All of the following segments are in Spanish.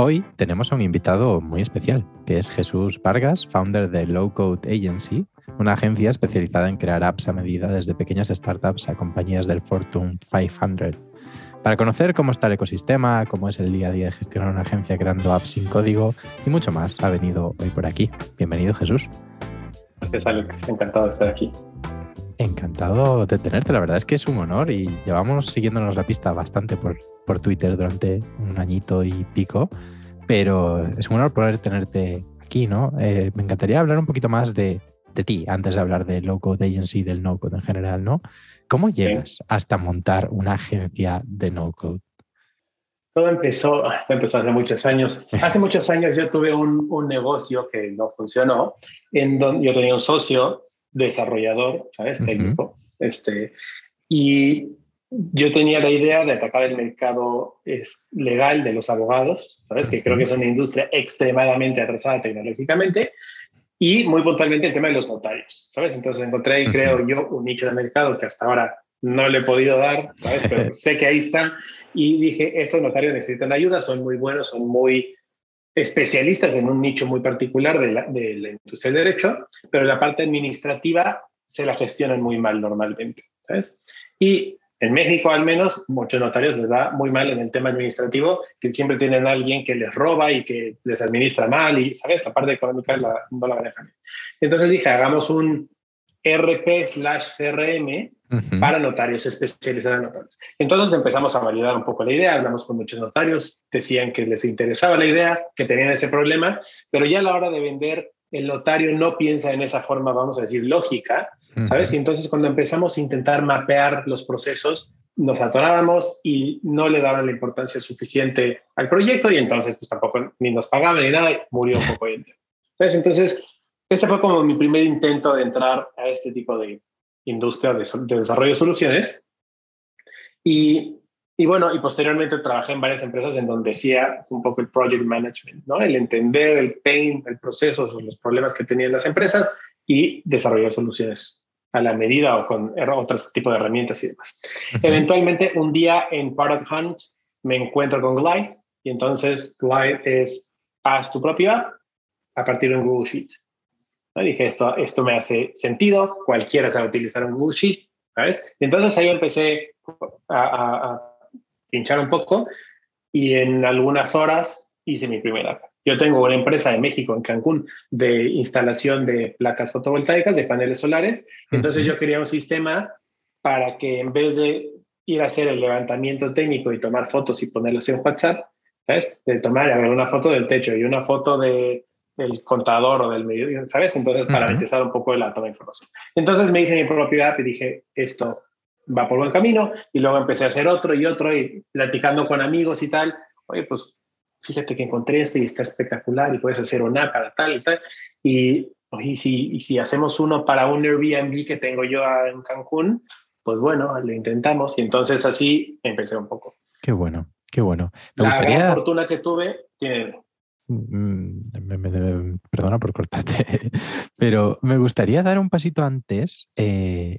Hoy tenemos a un invitado muy especial, que es Jesús Vargas, founder de Low Code Agency, una agencia especializada en crear apps a medida desde pequeñas startups a compañías del Fortune 500. Para conocer cómo está el ecosistema, cómo es el día a día de gestionar una agencia creando apps sin código y mucho más, ha venido hoy por aquí. Bienvenido, Jesús. Gracias, Alex. Encantado de estar aquí. Encantado de tenerte, la verdad es que es un honor y llevamos siguiéndonos la pista bastante por, por Twitter durante un añito y pico, pero es un honor poder tenerte aquí, ¿no? Eh, me encantaría hablar un poquito más de, de, ti antes de hablar de Low Code Agency y del No Code en general, ¿no? ¿Cómo llegas hasta montar una agencia de No Code? Todo empezó, empezó hace muchos años. Hace muchos años yo tuve un, un negocio que no funcionó, en donde yo tenía un socio desarrollador, ¿sabes? Técnico. este, y yo tenía la idea de atacar el mercado es, legal de los abogados, ¿sabes? Que creo que es una industria extremadamente atrasada tecnológicamente. Y muy puntualmente el tema de los notarios, ¿sabes? Entonces encontré, y creo yo, un nicho de mercado que hasta ahora no le he podido dar, ¿sabes? Pero sé que ahí está. Y dije, estos notarios necesitan ayuda, son muy buenos, son muy especialistas en un nicho muy particular de la, de del derecho, pero la parte administrativa se la gestionan muy mal normalmente. ¿sabes? Y en México, al menos, muchos notarios les va muy mal en el tema administrativo, que siempre tienen alguien que les roba y que les administra mal y, ¿sabes? La parte económica la, no la manejan. Entonces dije, hagamos un RP slash CRM para notarios, especializados en notarios. Entonces empezamos a validar un poco la idea, hablamos con muchos notarios, decían que les interesaba la idea, que tenían ese problema, pero ya a la hora de vender, el notario no piensa en esa forma, vamos a decir, lógica, ¿sabes? Uh-huh. Y entonces cuando empezamos a intentar mapear los procesos, nos atorábamos y no le daban la importancia suficiente al proyecto y entonces pues tampoco ni nos pagaban ni nada y murió un poco. ¿Sabes? Entonces, ese fue como mi primer intento de entrar a este tipo de, industria de, de, desarrollo de soluciones. Y, y, bueno, y posteriormente trabajé en varias empresas en donde hacía un poco el project management, ¿no? El entender el pain, el proceso, los problemas que tenían las empresas y desarrollar soluciones a la medida o con otros tipos de herramientas y demás. Uh -huh. Eventualmente, un día en Product Hunt me encuentro con Glide y entonces Glide es haz tu propia a partir de un Google Sheet. ¿No? Dije, esto, esto me hace sentido, cualquiera sabe utilizar un Google Sheet, ¿sabes? Y entonces ahí empecé a, a, a, pinchar un poco y en algunas horas hice mi primera app. Yo tengo una empresa de México, en Cancún, de instalación de placas fotovoltaicas, de paneles solares. Entonces uh -huh. yo quería un sistema para que en vez de ir a hacer el levantamiento técnico y tomar fotos y ponerlas en WhatsApp, ¿sabes? De tomar a ver, una foto del techo y una foto de, del contador o del medio, ¿sabes? Entonces, para uh -huh. empezar un poco la toma de información. Entonces me hice mi propia app y dije, esto va por buen camino, y luego empecé a hacer otro y otro, y platicando con amigos y tal, oye, pues fíjate que encontré este y está espectacular, y puedes hacer una para tal y tal, y, y, si, y si hacemos uno para un Airbnb que tengo yo en Cancún, pues bueno, lo intentamos, y entonces así empecé un poco. Qué bueno, qué bueno. Me la gustaría... gran fortuna que tuve tiene me, me, me, perdona por cortarte, pero me gustaría dar un pasito antes. Eh,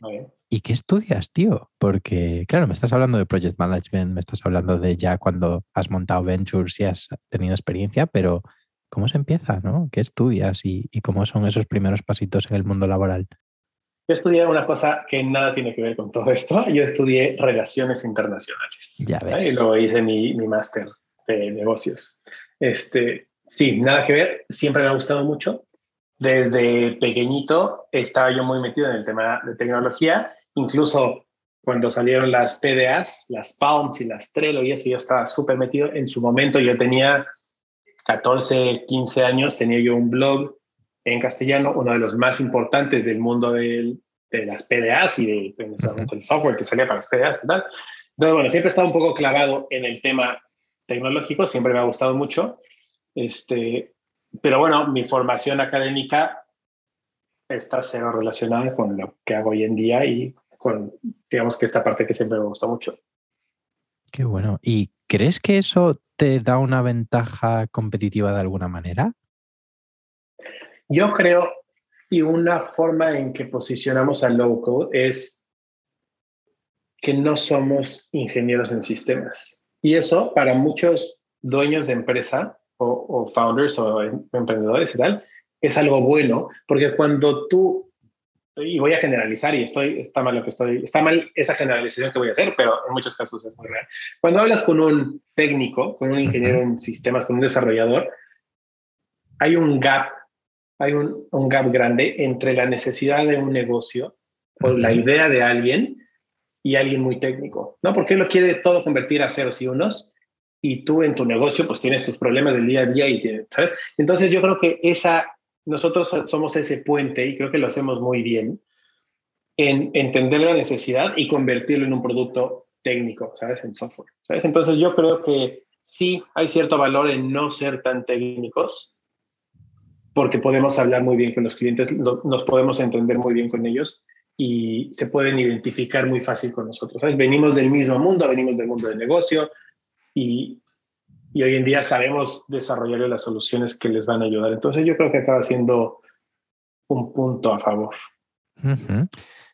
¿Y qué estudias, tío? Porque, claro, me estás hablando de project management, me estás hablando de ya cuando has montado ventures y has tenido experiencia, pero ¿cómo se empieza, no? ¿Qué estudias y, y cómo son esos primeros pasitos en el mundo laboral? Yo estudié una cosa que nada tiene que ver con todo esto. Yo estudié relaciones internacionales. Ya ves. ¿eh? Y luego hice mi, mi máster de negocios. Este, Sí, nada que ver. Siempre me ha gustado mucho. Desde pequeñito estaba yo muy metido en el tema de tecnología. Incluso cuando salieron las PDAs, las Palms y las Trello y eso, yo estaba súper metido. En su momento yo tenía 14, 15 años tenía yo un blog en castellano, uno de los más importantes del mundo de las PDAs y de, del software que salía para las PDAs y tal. Entonces, bueno, siempre he estado un poco clavado en el tema tecnológico, siempre me ha gustado mucho. Este, pero bueno, mi formación académica está cero relacionada con lo que hago hoy en día y con, digamos que esta parte que siempre me gustó mucho. Qué bueno. ¿Y crees que eso te da una ventaja competitiva de alguna manera? Yo creo, y una forma en que posicionamos al low code es que no somos ingenieros en sistemas. Y eso para muchos dueños de empresa o, founders o em, emprendedores y tal, es algo bueno, porque cuando tú, y voy a generalizar y estoy, está mal lo que estoy, está mal esa generalización que voy a hacer, pero en muchos casos es muy real. Cuando hablas con un técnico, con un ingeniero en sistemas, con un desarrollador, hay un gap, hay un, un gap grande entre la necesidad de un negocio o la idea de alguien y alguien muy técnico, ¿no? Porque él lo quiere todo convertir a ceros y unos y tú en tu negocio pues tienes tus problemas del día a día y ¿sabes? Entonces yo creo que esa, nosotros somos ese puente y creo que lo hacemos muy bien en entender la necesidad y convertirlo en un producto técnico, ¿sabes? En software, ¿sabes? Entonces yo creo que sí hay cierto valor en no ser tan técnicos porque podemos hablar muy bien con los clientes, nos podemos entender muy bien con ellos y se pueden identificar muy fácil con nosotros, ¿sabes? Venimos del mismo mundo, venimos del mundo del negocio, y, hoy en día sabemos desarrollar las soluciones que les van a ayudar. Entonces yo creo que acaba siendo un punto a favor.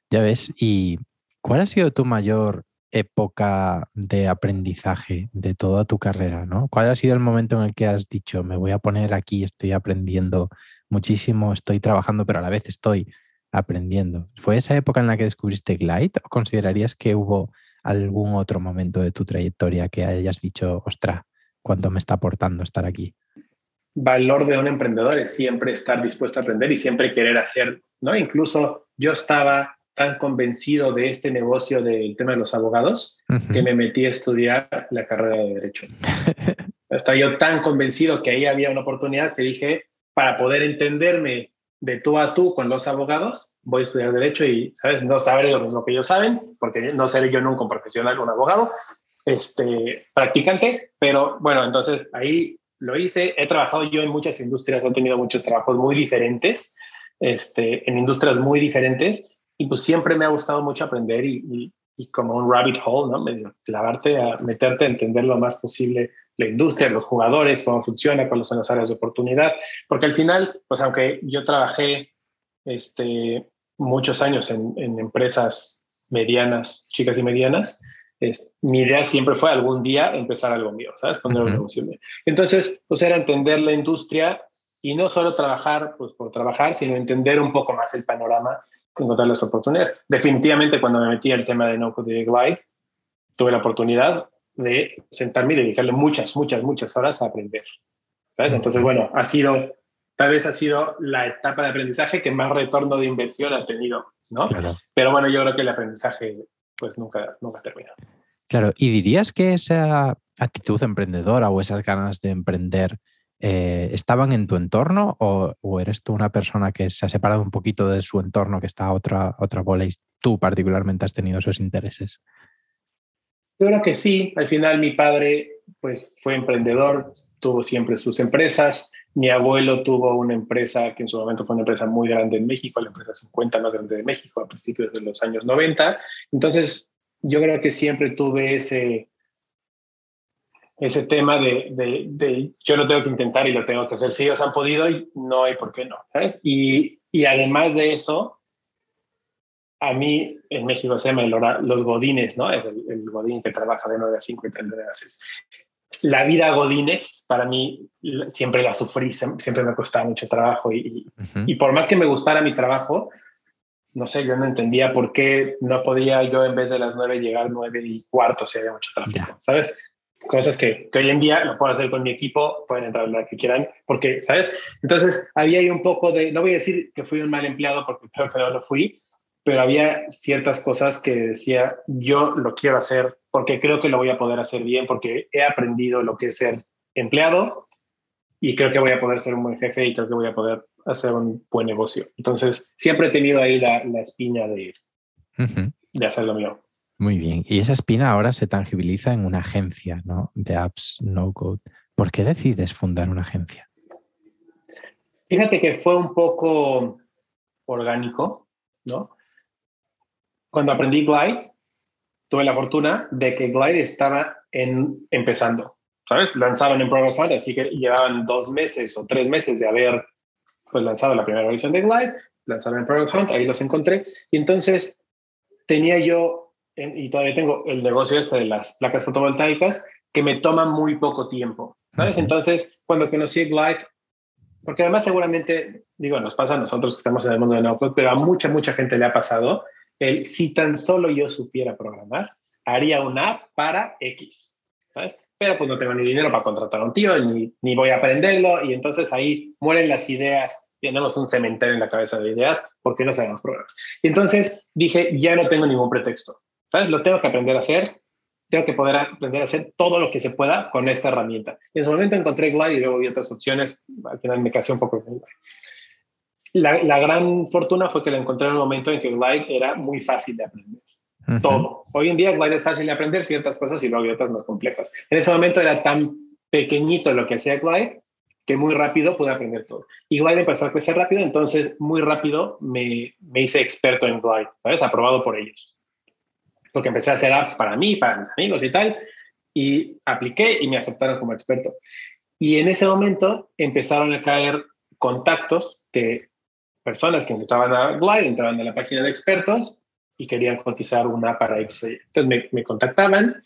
Ya ves, ¿y cuál ha sido tu mayor época de aprendizaje de toda tu carrera? ¿no? ¿Cuál ha sido el momento en el que has dicho, me voy a poner aquí, estoy aprendiendo muchísimo, estoy trabajando, pero a la vez estoy aprendiendo? ¿Fue esa época en la que descubriste Glide o considerarías que hubo algún otro momento de tu trayectoria que hayas dicho, ostra, cuánto me está aportando estar aquí? Valor de un emprendedor es siempre estar dispuesto a aprender y siempre querer hacer, ¿no? Incluso yo estaba tan convencido de este negocio del tema de los abogados que me metí a estudiar la carrera de Derecho. Estaba yo tan convencido que ahí había una oportunidad que dije, para poder entenderme de tú a tú con los abogados, voy a estudiar derecho y, ¿sabes? No saber lo mismo que ellos saben, porque no seré yo nunca un profesional, un abogado, este, practicante, pero bueno, entonces ahí lo hice. He trabajado yo en muchas industrias, he tenido muchos trabajos muy diferentes, este, en industrias muy diferentes, y pues siempre me ha gustado mucho aprender y, y como un rabbit hole, ¿no? Medio clavarte a meterte a entender lo más posible la industria, los jugadores, cómo funciona, cuáles son las áreas de oportunidad, porque al final, pues aunque yo trabajé este, muchos años en, en empresas medianas, chicas y medianas, es, mi idea siempre fue algún día empezar algo mío, ¿sabes? Poner un negocio mío. Entonces, pues era entender la industria y no solo trabajar pues, por trabajar, sino entender un poco más el panorama encontrar las oportunidades. Definitivamente cuando me metí al tema de No Code Glide, tuve la oportunidad de sentarme y dedicarle muchas, muchas, muchas horas a aprender. ¿sabes? Entonces, bueno, ha sido, tal vez ha sido la etapa de aprendizaje que más retorno de inversión ha tenido, ¿no? Pero bueno, yo creo que el aprendizaje pues nunca, nunca termina. Claro, ¿y dirías que esa actitud emprendedora o esas ganas de emprender eh, estaban en tu entorno o, eres tú una persona que se ha separado un poquito de su entorno, que está otra, otra bola y tú particularmente has tenido esos intereses? Yo creo que sí. Al final mi padre pues, fue emprendedor, tuvo siempre sus empresas. Mi abuelo tuvo una empresa que en su momento fue una empresa muy grande en México, la empresa 50 más grande de México a principios de los años 90. Entonces, yo creo que siempre tuve ese, ese tema de, de, yo lo tengo que intentar y lo tengo que hacer. Si ellos han podido, y no hay por qué no, ¿sabes? Y, y además de eso, a mí en México se llama los godines, ¿no? Es el, godín que trabaja de 9 a 5 y 30 a 6. La vida godines, para mí, siempre la sufrí, siempre me costaba mucho trabajo y, y por más que me gustara mi trabajo, no sé, yo no entendía por qué no podía yo en vez de las 9 llegar 9 y cuarto si había mucho tráfico, ¿sabes? Cosas que, que, hoy en día lo puedo hacer con mi equipo, pueden entrar la que quieran, porque, ¿sabes? Entonces, había ahí un poco de, no voy a decir que fui un mal empleado, porque creo que no lo fui, pero había ciertas cosas que decía, yo lo quiero hacer porque creo que lo voy a poder hacer bien, porque he aprendido lo que es ser empleado y creo que voy a poder ser un buen jefe y creo que voy a poder hacer un buen negocio. Entonces, siempre he tenido ahí la, la espina de, de hacer lo mío. Muy bien. Y esa espina ahora se tangibiliza en una agencia ¿no? de apps no code. ¿Por qué decides fundar una agencia? Fíjate que fue un poco orgánico, ¿no? Cuando aprendí Glide, tuve la fortuna de que Glide estaba en, empezando, ¿sabes? Lanzaron en Product Hunt, así que llevaban dos meses o tres meses de haber pues, lanzado la primera versión de Glide, lanzaron en Product Hunt, ahí los encontré, y entonces tenía yo, y todavía tengo el negocio este de las placas fotovoltaicas, que me toma muy poco tiempo, ¿sabes? Entonces, cuando conocí Glide, porque además seguramente, digo, nos pasa a nosotros que estamos en el mundo de no pero a mucha, mucha gente le ha pasado el si tan solo yo supiera programar, haría una app para X, ¿sabes? Pero pues no tengo ni dinero para contratar a un tío, ni, ni voy a aprenderlo, y entonces ahí mueren las ideas, tenemos un cementerio en la cabeza de ideas porque no sabemos programar. Y entonces dije, ya no tengo ningún pretexto, ¿sabes? Lo tengo que aprender a hacer, tengo que poder aprender a hacer todo lo que se pueda con esta herramienta. En su momento encontré Glide y luego vi otras opciones, al final me casé un poco con Glide. La, la, gran fortuna fue que la encontré en un momento en que Glide era muy fácil de aprender. Todo. Hoy en día Glide es fácil de aprender ciertas cosas y luego hay otras más complejas. En ese momento era tan pequeñito lo que hacía Glide que muy rápido pude aprender todo. Y Glide empezó a crecer rápido, entonces muy rápido me, me hice experto en Glide, ¿sabes? Aprobado por ellos. Porque empecé a hacer apps para mí, para mis amigos y tal, y apliqué y me aceptaron como experto. Y en ese momento empezaron a caer contactos que personas que entraban a Glide, entraban a la página de expertos y querían cotizar una para X Entonces me, me, contactaban,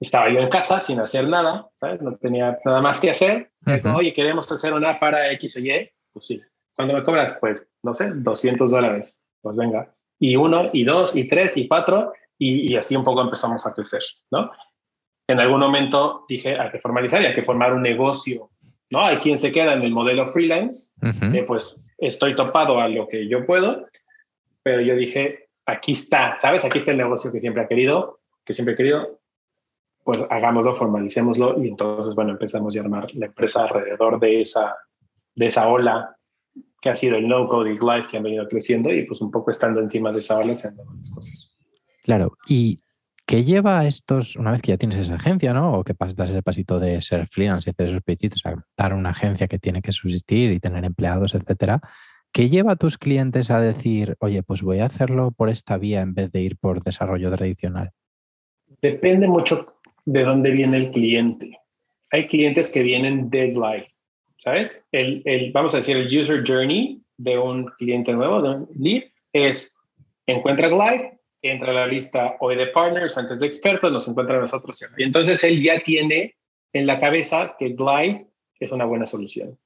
estaba yo en casa sin hacer nada, ¿sabes? No tenía nada más que hacer. Oye, queremos hacer una para X o Y. Pues sí. ¿Cuándo me cobras? Pues, no sé, 200 dólares. Pues venga. Y uno, y dos, y tres, y cuatro, y, y así un poco empezamos a crecer, ¿no? En algún momento dije, hay que formalizar y hay que formar un negocio, ¿no? Hay quien se queda en el modelo freelance, de pues estoy topado a lo que yo puedo, pero yo dije, aquí está, ¿sabes? Aquí está el negocio que siempre ha querido, que siempre he querido, pues hagámoslo, formalicémoslo y entonces, bueno, empezamos a armar la empresa alrededor de esa, de esa ola que ha sido el no-code y Glide que han venido creciendo y pues un poco estando encima de esa ola las cosas. Claro, y ¿qué lleva a estos, una vez que ya tienes esa agencia, ¿no? O que pasas ese pasito de ser freelance y hacer esos pedidos, a dar una agencia que tiene que subsistir y tener empleados, etcétera. ¿Qué lleva a tus clientes a decir, oye, pues voy a hacerlo por esta vía en vez de ir por desarrollo tradicional? Depende mucho de dónde viene el cliente. Hay clientes que vienen deadline, ¿sabes? El, el, vamos a decir, el user journey de un cliente nuevo, de un lead, es encuentra Glide, entra a la lista hoy de partners, antes de expertos, nos encuentra a nosotros. Y entonces él ya tiene en la cabeza que Glide es una buena solución.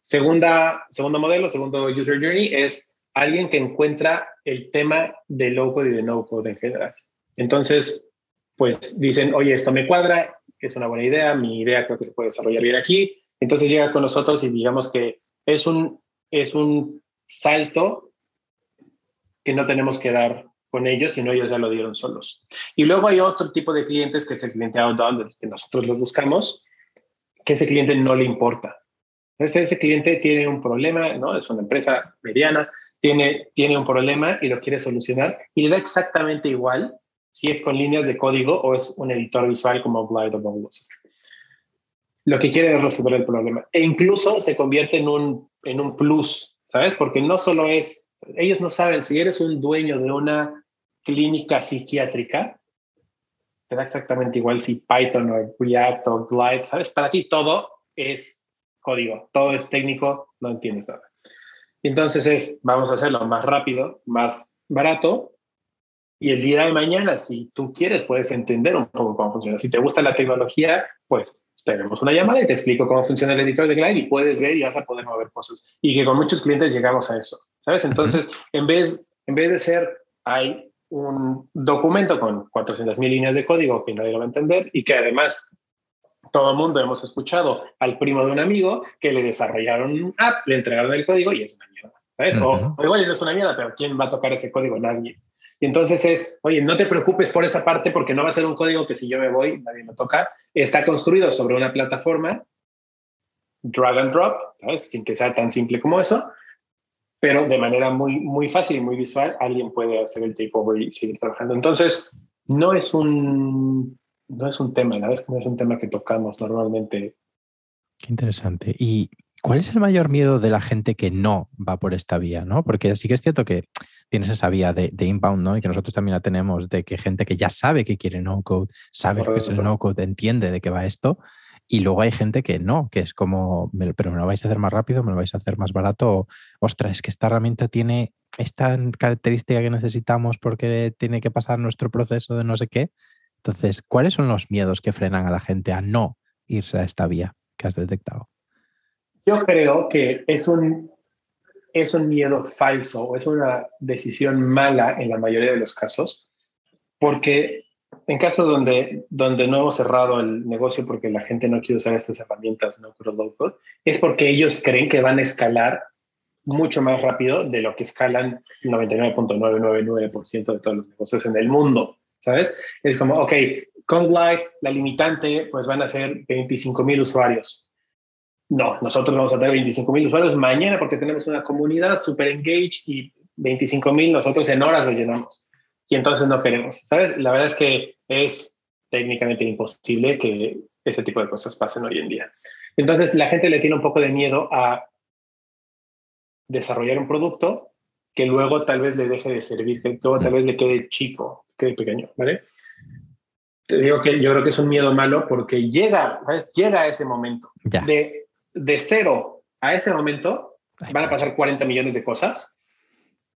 Segunda, segundo modelo, segundo user journey es alguien que encuentra el tema de low code y de no code en general. Entonces, pues dicen, oye, esto me cuadra, es una buena idea, mi idea creo que se puede desarrollar bien aquí. Entonces llega con nosotros y digamos que es un, es un salto que no tenemos que dar con ellos, sino ellos ya lo dieron solos. Y luego hay otro tipo de clientes que es el cliente outbound, que nosotros los buscamos, que ese cliente no le importa. Ese cliente tiene un problema, ¿no? Es una empresa mediana, tiene, tiene un problema y lo quiere solucionar y le da exactamente igual si es con líneas de código o es un editor visual como Glide o. Lo que quiere es resolver el problema. E incluso se convierte en un, en un plus, ¿sabes? Porque no solo es, ellos no saben, si eres un dueño de una clínica psiquiátrica, te da exactamente igual si Python o React o Glide, ¿sabes? Para ti todo es código, todo es técnico, no entiendes nada. Entonces es, vamos a hacerlo más rápido, más barato, y el día de mañana, si tú quieres, puedes entender un poco cómo funciona. Si te gusta la tecnología, pues tenemos una llamada y te explico cómo funciona el editor de Glide y puedes ver y vas a poder mover cosas. Y que con muchos clientes llegamos a eso, ¿sabes? Entonces, en vez, en vez de ser, hay un documento con 400.000 líneas de código que nadie lo va a entender y que además todo el mundo hemos escuchado al primo de un amigo que le desarrollaron un app, le entregaron el código y es una mierda. ¿sabes? o, igual no es una mierda, pero ¿quién va a tocar ese código? Nadie. Y entonces es, oye, no te preocupes por esa parte porque no va a ser un código que si yo me voy, nadie me toca. Está construido sobre una plataforma drag and drop, sin que sea tan simple como eso, pero de manera muy, muy fácil y muy visual, alguien puede hacer el takeover y seguir trabajando. Entonces, no es un, no es un tema, la verdad es que no es un tema que tocamos normalmente. Qué interesante. ¿Y cuál es el mayor miedo de la gente que no va por esta vía? ¿no? Porque sí que es cierto que tienes esa vía de, inbound, ¿no? Y que nosotros también la tenemos, de que gente que ya sabe que quiere no-code, sabe que es el no-code, entiende de qué va esto, y luego hay gente que no, que es como, pero me lo vais a hacer más rápido, me lo vais a hacer más barato. ostras, es que esta herramienta tiene esta característica que necesitamos porque tiene que pasar nuestro proceso de no sé qué. Entonces, ¿cuáles son los miedos que frenan a la gente a no irse a esta vía que has detectado? Yo creo que es un, es un miedo falso, es una decisión mala en la mayoría de los casos, porque en casos donde, donde no hemos cerrado el negocio porque la gente no quiere usar estas herramientas no code low code, es porque ellos creen que van a escalar mucho más rápido de lo que escalan el 99.999% de todos los negocios en el mundo, ¿sabes? Es como, ok, con Glide, la limitante, pues van a ser 25 mil usuarios. No, nosotros vamos a tener 25 mil usuarios mañana porque tenemos una comunidad súper engaged y 25 mil nosotros en horas lo llenamos y entonces no queremos, ¿sabes? La verdad es que es técnicamente imposible que ese tipo de cosas pasen hoy en día. Entonces la gente le tiene un poco de miedo a desarrollar un producto que luego tal vez le deje de servir, que luego tal vez le quede chico, quede pequeño, ¿vale? Te digo que yo creo que es un miedo malo porque llega, ¿sabes? Llega a ese momento. De, de cero a ese momento van a pasar 40 millones de cosas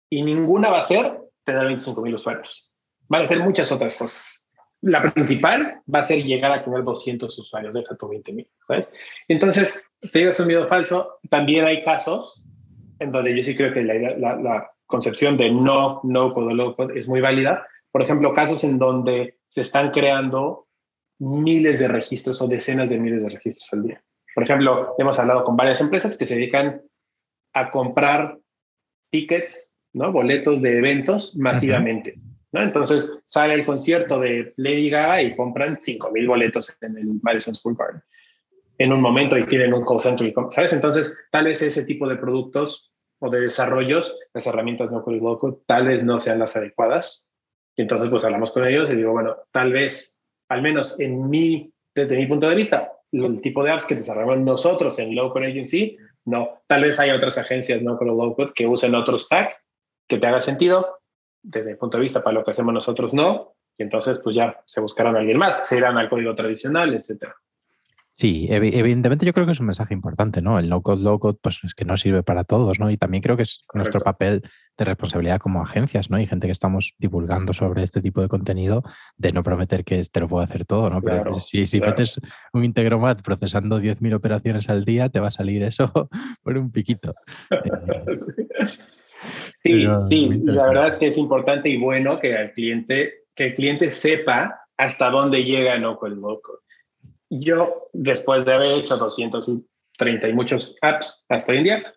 y ninguna va a ser tener 25 mil usuarios. Van a ser muchas otras cosas. La principal va a ser llegar a tener 200 usuarios, deja tu 20 mil. Entonces, te digo, es un miedo falso. También hay casos en donde yo sí creo que la, la, concepción de no, no code, low code es muy válida. Por ejemplo, casos en donde se están creando miles de registros o decenas de miles de registros al día. Por ejemplo, hemos hablado con varias empresas que se dedican a comprar tickets ¿no? Boletos de eventos masivamente. ¿no? Entonces sale el concierto de Lady Gaga y compran 5.000 boletos en el Madison School Park en un momento y tienen un call center, ¿sabes? Entonces, tal vez ese tipo de productos o de desarrollos, las herramientas no code tal vez no sean las adecuadas. Y entonces, pues hablamos con ellos y digo, bueno, tal vez, al menos en mi, desde mi punto de vista, el tipo de apps que desarrollamos nosotros en Low Code Agency, no. Tal vez hay otras agencias no code low code que usen otro stack que te haga sentido, desde el punto de vista para lo que hacemos nosotros no, y entonces pues ya se buscarán a alguien más, se irán al código tradicional, etcétera. Sí, evidentemente yo creo que es un mensaje importante, ¿no? El no code, low code, pues es que no sirve para todos, ¿no? Y también creo que es nuestro papel de responsabilidad como agencias, ¿no? Y gente que estamos divulgando sobre este tipo de contenido, de no prometer que te lo puedo hacer todo, ¿no? Pero si, si metes un Integromat procesando 10.000 operaciones al día, te va a salir eso por un piquito. Sí, sí, la verdad es que es importante y bueno que el cliente, que el cliente sepa hasta dónde llega No Code Loco. Yo, después de haber hecho 230 y muchos apps hasta hoy en día,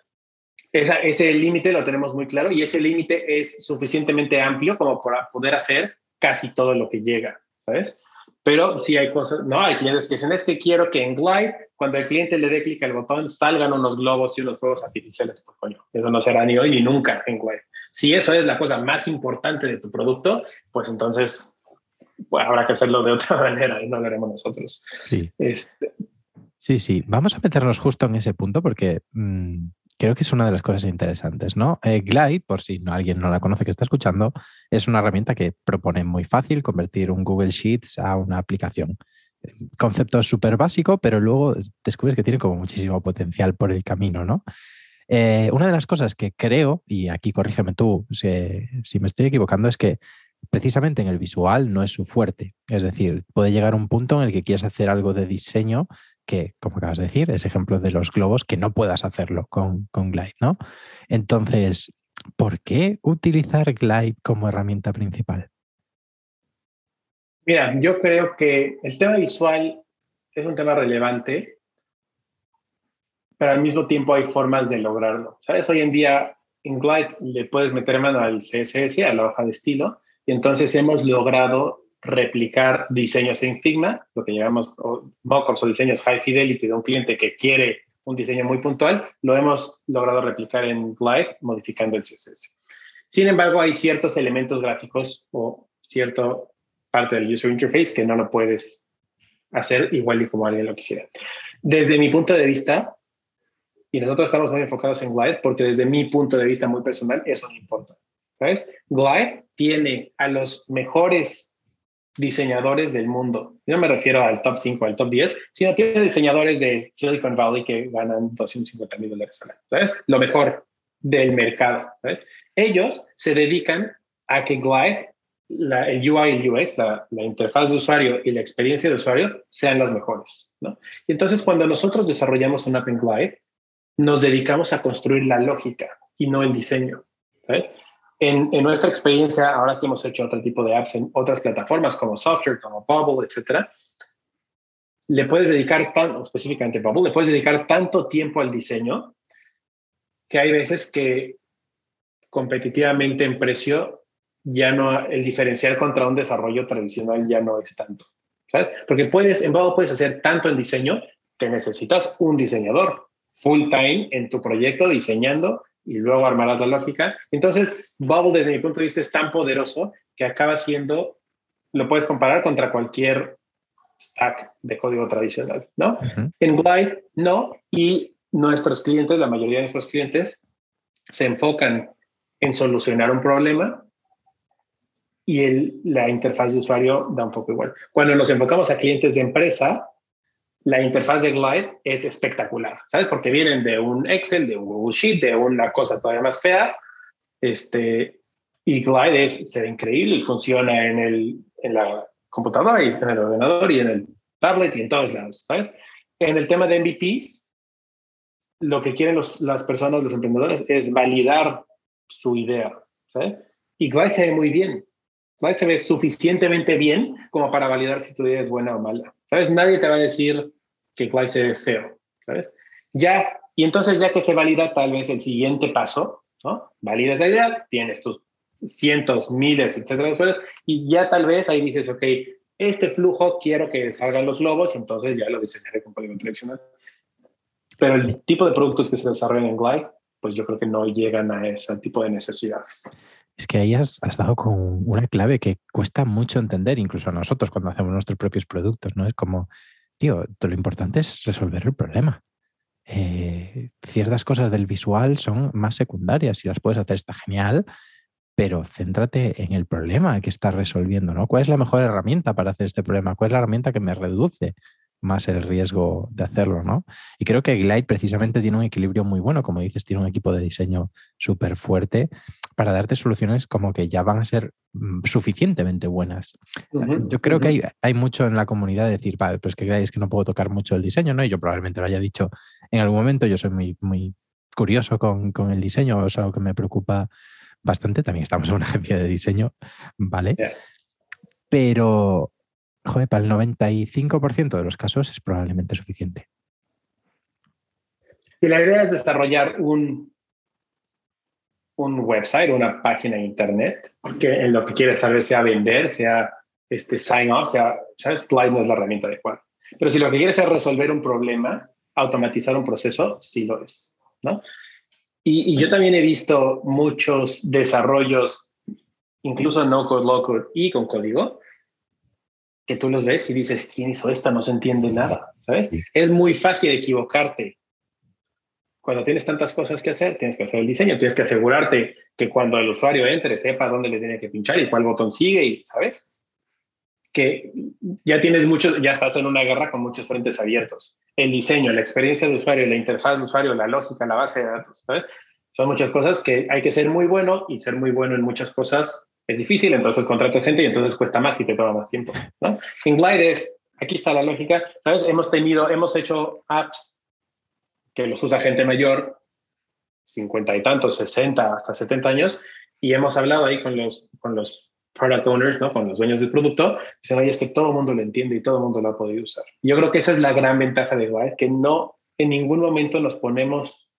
esa, ese límite lo tenemos muy claro y ese límite es suficientemente amplio como para poder hacer casi todo lo que llega, ¿sabes? Pero si hay cosas, no, hay clientes que dicen, es que quiero que en Glide, cuando el cliente le dé clic al botón, salgan unos globos y unos fuegos artificiales, por coño. Eso no será ni hoy ni nunca en Glide. Si eso es la cosa más importante de tu producto, pues entonces habrá que hacerlo de otra manera y no lo haremos nosotros. Sí. Este, sí, sí. Vamos a meternos justo en ese punto porque mm, creo que es una de las cosas interesantes, ¿no? Eh, Glide, por si no, alguien no la conoce que está escuchando, es una herramienta que propone muy fácil convertir un Google Sheets a una aplicación. Concepto súper básico, pero luego descubres que tiene como muchísimo potencial por el camino, ¿no? Eh, una de las cosas que creo, y aquí corrígeme tú si, si me estoy equivocando, es que precisamente en el visual no es su fuerte. Es decir, puede llegar un punto en el que quieres hacer algo de diseño que, como acabas de decir, es ejemplo de los globos, que no puedas hacerlo con, con Glide, ¿no? Entonces, ¿por qué utilizar Glide como herramienta principal? Mira, yo creo que el tema visual es un tema relevante, pero al mismo tiempo hay formas de lograrlo. ¿Sabes? Hoy en día en Glide le puedes meter mano al CSS, a la hoja de estilo, y entonces hemos logrado replicar diseños en Figma, lo que llamamos mockups o diseños high fidelity de un cliente que quiere un diseño muy puntual, lo hemos logrado replicar en Glide modificando el CSS. Sin embargo, hay ciertos elementos gráficos o cierta parte del user interface que no lo puedes hacer igual y como alguien lo quisiera. Desde mi punto de vista, y nosotros estamos muy enfocados en Glide porque desde mi punto de vista muy personal, eso no importa. ¿Sabes? Glide tiene a los mejores diseñadores del mundo. Yo no me refiero al top 5, al top 10, sino tiene diseñadores de Silicon Valley que ganan 250 mil dólares al año. ¿Sabes? Lo mejor del mercado. ¿sabes? Ellos se dedican a que Glide, el UI y el UX, la, la, interfaz de usuario y la experiencia de usuario sean las mejores. ¿no? Y entonces cuando nosotros desarrollamos un app en Glide, nos dedicamos a construir la lógica y no el diseño. ¿sabes? En, nuestra experiencia, ahora que hemos hecho otro tipo de apps en otras plataformas como Software, como Bubble, etcétera, le puedes dedicar, tan, específicamente Bubble, le puedes dedicar tanto tiempo al diseño que hay veces que competitivamente en precio ya no, el diferencial contra un desarrollo tradicional ya no es tanto. ¿sabes? Porque puedes, en Bubble puedes hacer tanto en diseño que necesitas un diseñador full time en tu proyecto diseñando y luego armarás la lógica. Entonces, Bubble desde mi punto de vista es tan poderoso que acaba siendo, lo puedes comparar contra cualquier stack de código tradicional, ¿no? En Glide, no. Y nuestros clientes, la mayoría de nuestros clientes, se enfocan en solucionar un problema y el, la interfaz de usuario da un poco igual. Cuando nos enfocamos a clientes de empresa, la interfaz de Glide es espectacular, ¿sabes? Porque vienen de un Excel, de un Google Sheet, de una cosa todavía más fea. Este, y Glide es ser increíble y funciona en, el, en la computadora y en el ordenador y en el tablet y en todos lados, ¿sabes? En el tema de MVPs, lo que quieren los, las personas, los emprendedores, es validar su idea, ¿sabes? Y Glide se ve muy bien. Glide se ve suficientemente bien como para validar si tu idea es buena o mala. ¿Sabes? Nadie te va a decir que Glide se ve feo, ¿sabes? Ya, y entonces ya que se valida tal vez el siguiente paso, ¿no? Validas la idea, tienes tus cientos, miles, etcétera, de usuarios, y ya tal vez ahí dices, ok, este flujo quiero que salgan los lobos, entonces ya lo diseñaré con código tradicional. Pero el tipo de productos que se desarrollan en Glide, pues yo creo que no llegan a ese tipo de necesidades. Es que ahí has, dado con una clave que cuesta mucho entender, incluso a nosotros cuando hacemos nuestros propios productos, ¿no? Es como, tío, lo importante es resolver el problema. Eh, ciertas cosas del visual son más secundarias. Si las puedes hacer está genial, pero céntrate en el problema que estás resolviendo, ¿no? ¿Cuál es la mejor herramienta para hacer este problema? ¿Cuál es la herramienta que me reduce más el riesgo de hacerlo, ¿no? Y creo que Glide precisamente tiene un equilibrio muy bueno, como dices, tiene un equipo de diseño súper fuerte para darte soluciones como que ya van a ser mm, suficientemente buenas. Yo creo que hay, hay, mucho en la comunidad de decir, vale, pues que Glide es que no puedo tocar mucho el diseño, ¿no? Y yo probablemente lo haya dicho en algún momento, yo soy muy, muy curioso con, con el diseño, es algo que me preocupa bastante, también estamos en una agencia de diseño, ¿vale? Pero joder, para el 95% de los casos es probablemente suficiente. Si la idea es desarrollar un, un website, una página de internet, que en lo que quieres saber sea vender, sea este sign off, sea, sabes, Glide no es la herramienta adecuada. Pero si lo que quieres es resolver un problema, automatizar un proceso, sí lo es, ¿no? Y, y yo también he visto muchos desarrollos, incluso no code, low code y con código, que tú los ves y dices, ¿quién hizo esta? No se entiende nada, ¿sabes? Es muy fácil equivocarte. Cuando tienes tantas cosas que hacer, tienes que hacer el diseño, tienes que asegurarte que cuando el usuario entre sepa dónde le tiene que pinchar y cuál botón sigue, y, ¿sabes? Que ya tienes muchos, ya estás en una guerra con muchos frentes abiertos. El diseño, la experiencia de usuario, la interfaz de usuario, la lógica, la base de datos, ¿sabes? Son muchas cosas que hay que ser muy bueno y ser muy bueno en muchas cosas es difícil, entonces contrato gente y entonces cuesta más y te toma más tiempo. En Glide es, aquí está la lógica, ¿sabes? Hemos tenido, hemos hecho apps que los usa gente mayor, 50 y tantos, 60, hasta 70 años, y hemos hablado ahí con los, con los product owners, ¿no? con los dueños del producto, dicen, oye, es que todo el mundo lo entiende y todo el mundo lo ha podido usar. Yo creo que esa es la gran ventaja de Glide, que no en ningún momento nos ponemos,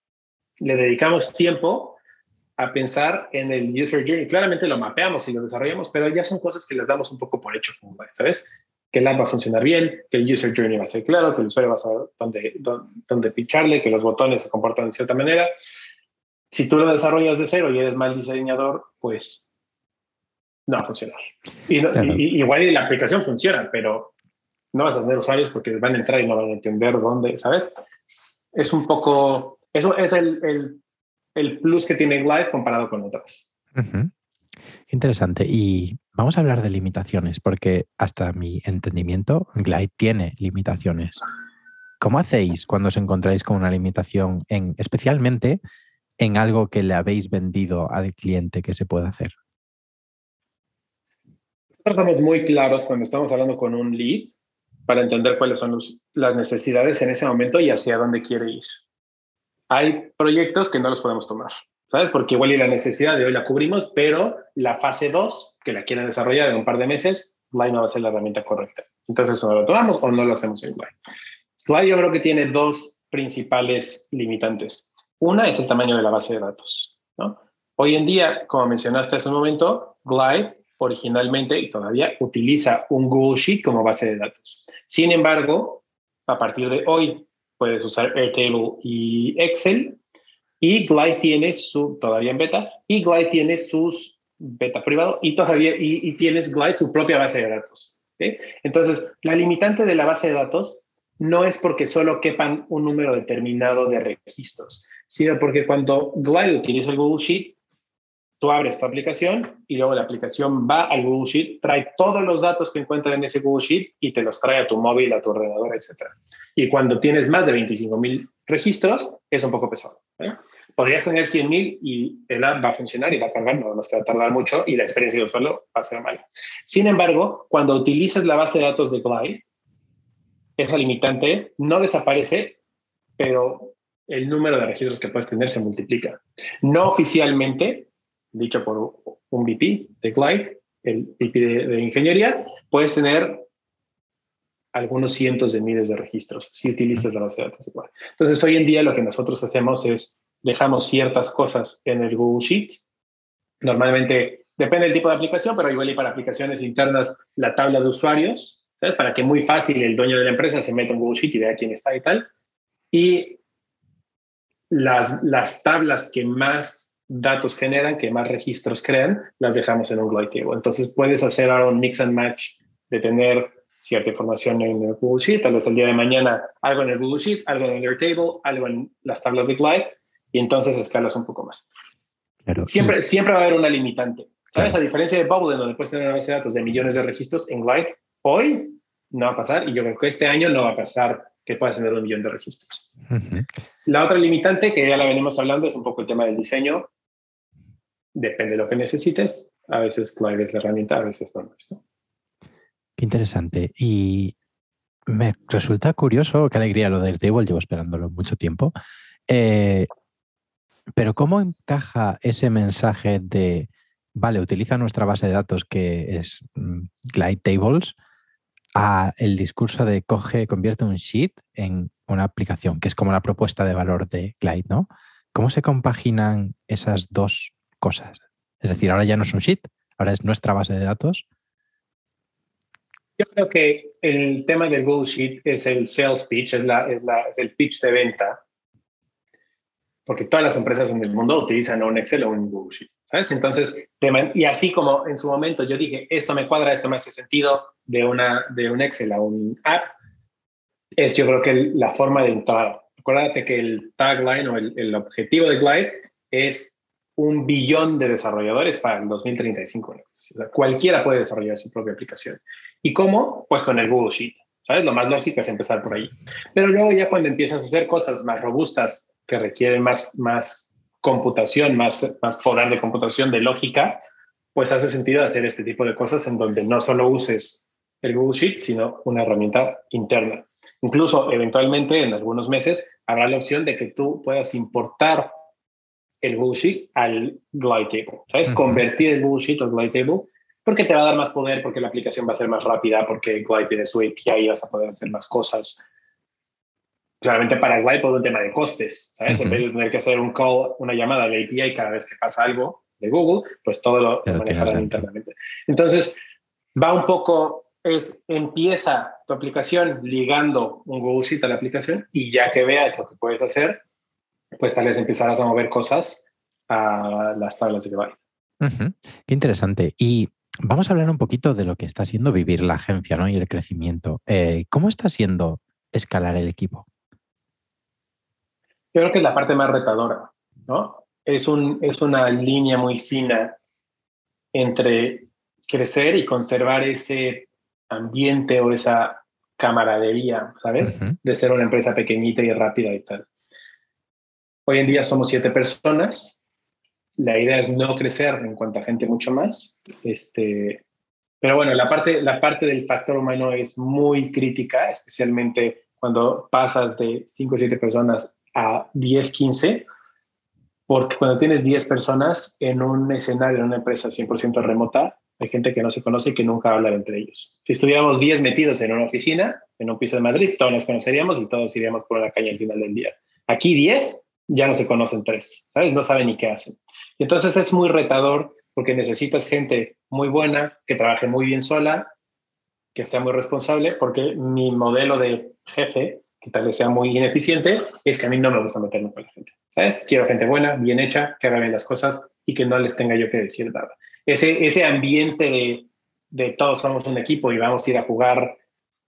le dedicamos tiempo a pensar en el user journey. Claramente lo mapeamos y lo desarrollamos, pero ya son cosas que les damos un poco por hecho, ¿sabes? que el app va a funcionar bien, que el user journey va a ser claro, que el usuario va a saber dónde, dónde, picharle, que los botones se comportan de cierta manera. Si tú lo desarrollas de cero y eres mal diseñador, pues no va a funcionar. Y, igual la aplicación funciona, pero no vas a tener usuarios porque van a entrar y no van a entender dónde, ¿sabes? Es un poco, eso es el, el, el plus que tiene Glide comparado con otras. Interesante. Y vamos a hablar de limitaciones, porque hasta mi entendimiento, Glide tiene limitaciones. ¿Cómo hacéis cuando os encontráis con una limitación, en, especialmente en algo que le habéis vendido al cliente que se puede hacer? Estamos muy claros cuando estamos hablando con un lead para entender cuáles son las necesidades en ese momento y hacia dónde quiere ir. Hay proyectos que no los podemos tomar. ¿sabes? Porque igual y la necesidad de hoy la cubrimos, pero la fase 2, que la quieren desarrollar en un par de meses, Glide no va a ser la herramienta correcta. Entonces, o lo tomamos o no lo hacemos en Glide. Glide yo creo que tiene dos principales limitantes. Una es el tamaño de la base de datos. ¿no? Hoy en día, como mencionaste hace un momento, Glide originalmente y todavía utiliza un Google Sheet como base de datos. Sin embargo, a partir de hoy puedes usar Airtable y Excel y Glide tiene su, todavía en beta, y Glide tiene sus beta privado y todavía, y, tienes Glide su propia base de datos. Entonces, la limitante de la base de datos no es porque solo quepan un número determinado de registros, sino porque cuando Glide utiliza el Google Sheet, tú abres tu aplicación y luego la aplicación va al Google Sheet, trae todos los datos que encuentra en ese Google Sheet y te los trae a tu móvil, a tu ordenador, etc. Y cuando tienes más de 25 mil registros, es un poco pesado. ¿eh? Podrías tener 100.000 y el app va a funcionar y va a cargar, nada más que va a tardar mucho y la experiencia de usuario va a ser mala. Sin embargo, cuando utilizas la base de datos de Glide, esa limitante no desaparece, pero el número de registros que puedes tener se multiplica. No oficialmente, dicho por un VP de Glide, el VP de ingeniería, puedes tener algunos cientos de miles de registros si utilizas la base de datos igual. Entonces, hoy en día lo que nosotros hacemos es dejamos ciertas cosas en el Google Sheet. Normalmente depende del tipo de aplicación, pero igual y para aplicaciones internas la tabla de usuarios, ¿sabes? Para que muy fácil el dueño de la empresa se meta en Google Sheet y vea quién está y tal. Y las, las tablas que más datos generan, que más registros crean, las dejamos en un Glide Table. Entonces puedes hacer ahora un mix and match de tener cierta información en el Google Sheet, tal vez el día de mañana algo en el Google Sheet, algo en el Airtable, algo en las tablas de Glide, y entonces escalas un poco más. siempre, siempre va a haber una limitante. ¿Sabes? A diferencia de Bubble, donde puedes tener una base de datos de millones de registros, en Glide hoy no va a pasar, y yo creo que este año no va a pasar que puedas tener un millón de registros. La otra limitante, que ya la venimos hablando, es un poco el tema del diseño. Depende de lo que necesites. A veces Glide es la herramienta, a veces no. ¿no? Qué interesante. Y me resulta curioso, qué alegría lo del table, llevo esperándolo mucho tiempo. Eh, pero ¿cómo encaja ese mensaje de, vale, utiliza nuestra base de datos que es mm, Glide Tables, a el discurso de coge, convierte un sheet en una aplicación, que es como la propuesta de valor de Glide, ¿no? ¿Cómo se compaginan esas dos cosas? Es decir, ahora ya no es un sheet, ahora es nuestra base de datos yo creo que el tema del Google Sheet es el sales pitch, es, la, es, la, es el pitch de venta, porque todas las empresas en el mundo utilizan un Excel o un Google Sheet, ¿sabes? Entonces, y así como en su momento yo dije, esto me cuadra, esto me hace sentido de, una, de un Excel a un app, es yo creo que la forma de entrar. Acuérdate que el tagline o el, el objetivo de Glide es un billón de desarrolladores para el 2035. cualquiera puede desarrollar su propia aplicación. ¿Y cómo? Pues con el Google Sheet. ¿Sabes? Lo más lógico es empezar por ahí. Pero luego ya cuando empiezas a hacer cosas más robustas que requieren más, más computación, más, más poder de computación, de lógica, pues hace sentido hacer este tipo de cosas en donde no solo uses el Google Sheet, sino una herramienta interna. Incluso eventualmente en algunos meses habrá la opción de que tú puedas importar el Google Sheet al Glide Table. ¿Sabes? Convertir el Google Sheet al Glide Table porque te va a dar más poder, porque la aplicación va a ser más rápida, porque Glide tiene su API y vas a poder hacer más cosas. Claramente para Glide por un tema de costes, ¿sabes? En vez de tener que hacer un call, una llamada de API cada vez que pasa algo de Google, pues todo lo, manejarán internamente. Entonces, va un poco es empieza tu aplicación ligando un Google Sheet a la aplicación y ya que veas lo que puedes hacer, pues tal vez empezarás a mover cosas a las tablas de Glide. Qué interesante. Y vamos a hablar un poquito de lo que está siendo vivir la agencia ¿no? y el crecimiento. Eh, ¿Cómo está siendo escalar el equipo? Yo creo que es la parte más retadora, ¿no? Es, un, es una línea muy fina entre crecer y conservar ese ambiente o esa camaradería, ¿sabes? De ser una empresa pequeñita y rápida y tal. Hoy en día somos siete personas. La idea es no crecer en cuanto a gente mucho más. Este, pero bueno, la parte, la parte del factor humano es muy crítica, especialmente cuando pasas de cinco o siete personas a 10, 15, porque cuando tienes 10 personas en un escenario, en una empresa 100% remota, hay gente que no se conoce y que nunca habla entre ellos. Si estuviéramos 10 metidos en una oficina, en un piso de Madrid, todos nos conoceríamos y todos iríamos por la calle al final del día. Aquí 10 ya no se conocen tres, ¿sabes? No saben ni qué hacen. Y entonces es muy retador porque necesitas gente muy buena, que trabaje muy bien sola, que sea muy responsable, porque mi modelo de jefe, que tal vez sea muy ineficiente, es que a mí no me gusta meterme con la gente. ¿Sabes? Quiero gente buena, bien hecha, que haga bien las cosas y que no les tenga yo que decir nada. Ese, ese ambiente de, de todos somos un equipo y vamos a ir a jugar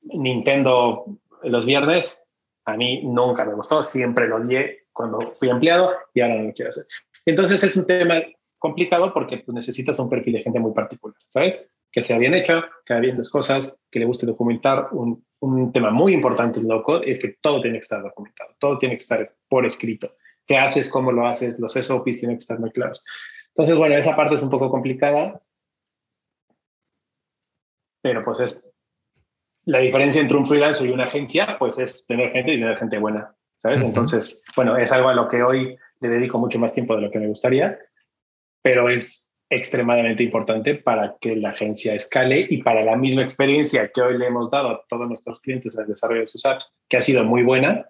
Nintendo los viernes, a mí nunca me gustó, siempre lo odié cuando fui empleado y ahora no lo quiero hacer. Entonces es un tema complicado porque pues, necesitas un perfil de gente muy particular, ¿sabes? Que sea bien hecho, que haga bien las cosas, que le guste documentar. Un, un tema muy importante en low es que todo tiene que estar documentado, todo tiene que estar por escrito. ¿Qué haces? ¿Cómo lo haces? Los SOPs tienen que estar muy claros. Entonces, bueno, esa parte es un poco complicada, pero pues es la diferencia entre un freelancer y una agencia, pues es tener gente y tener gente buena. ¿Sabes? Entonces, bueno, es algo a lo que hoy le dedico mucho más tiempo de lo que me gustaría, pero es extremadamente importante para que la agencia escale y para la misma experiencia que hoy le hemos dado a todos nuestros clientes al desarrollo de sus apps, que ha sido muy buena,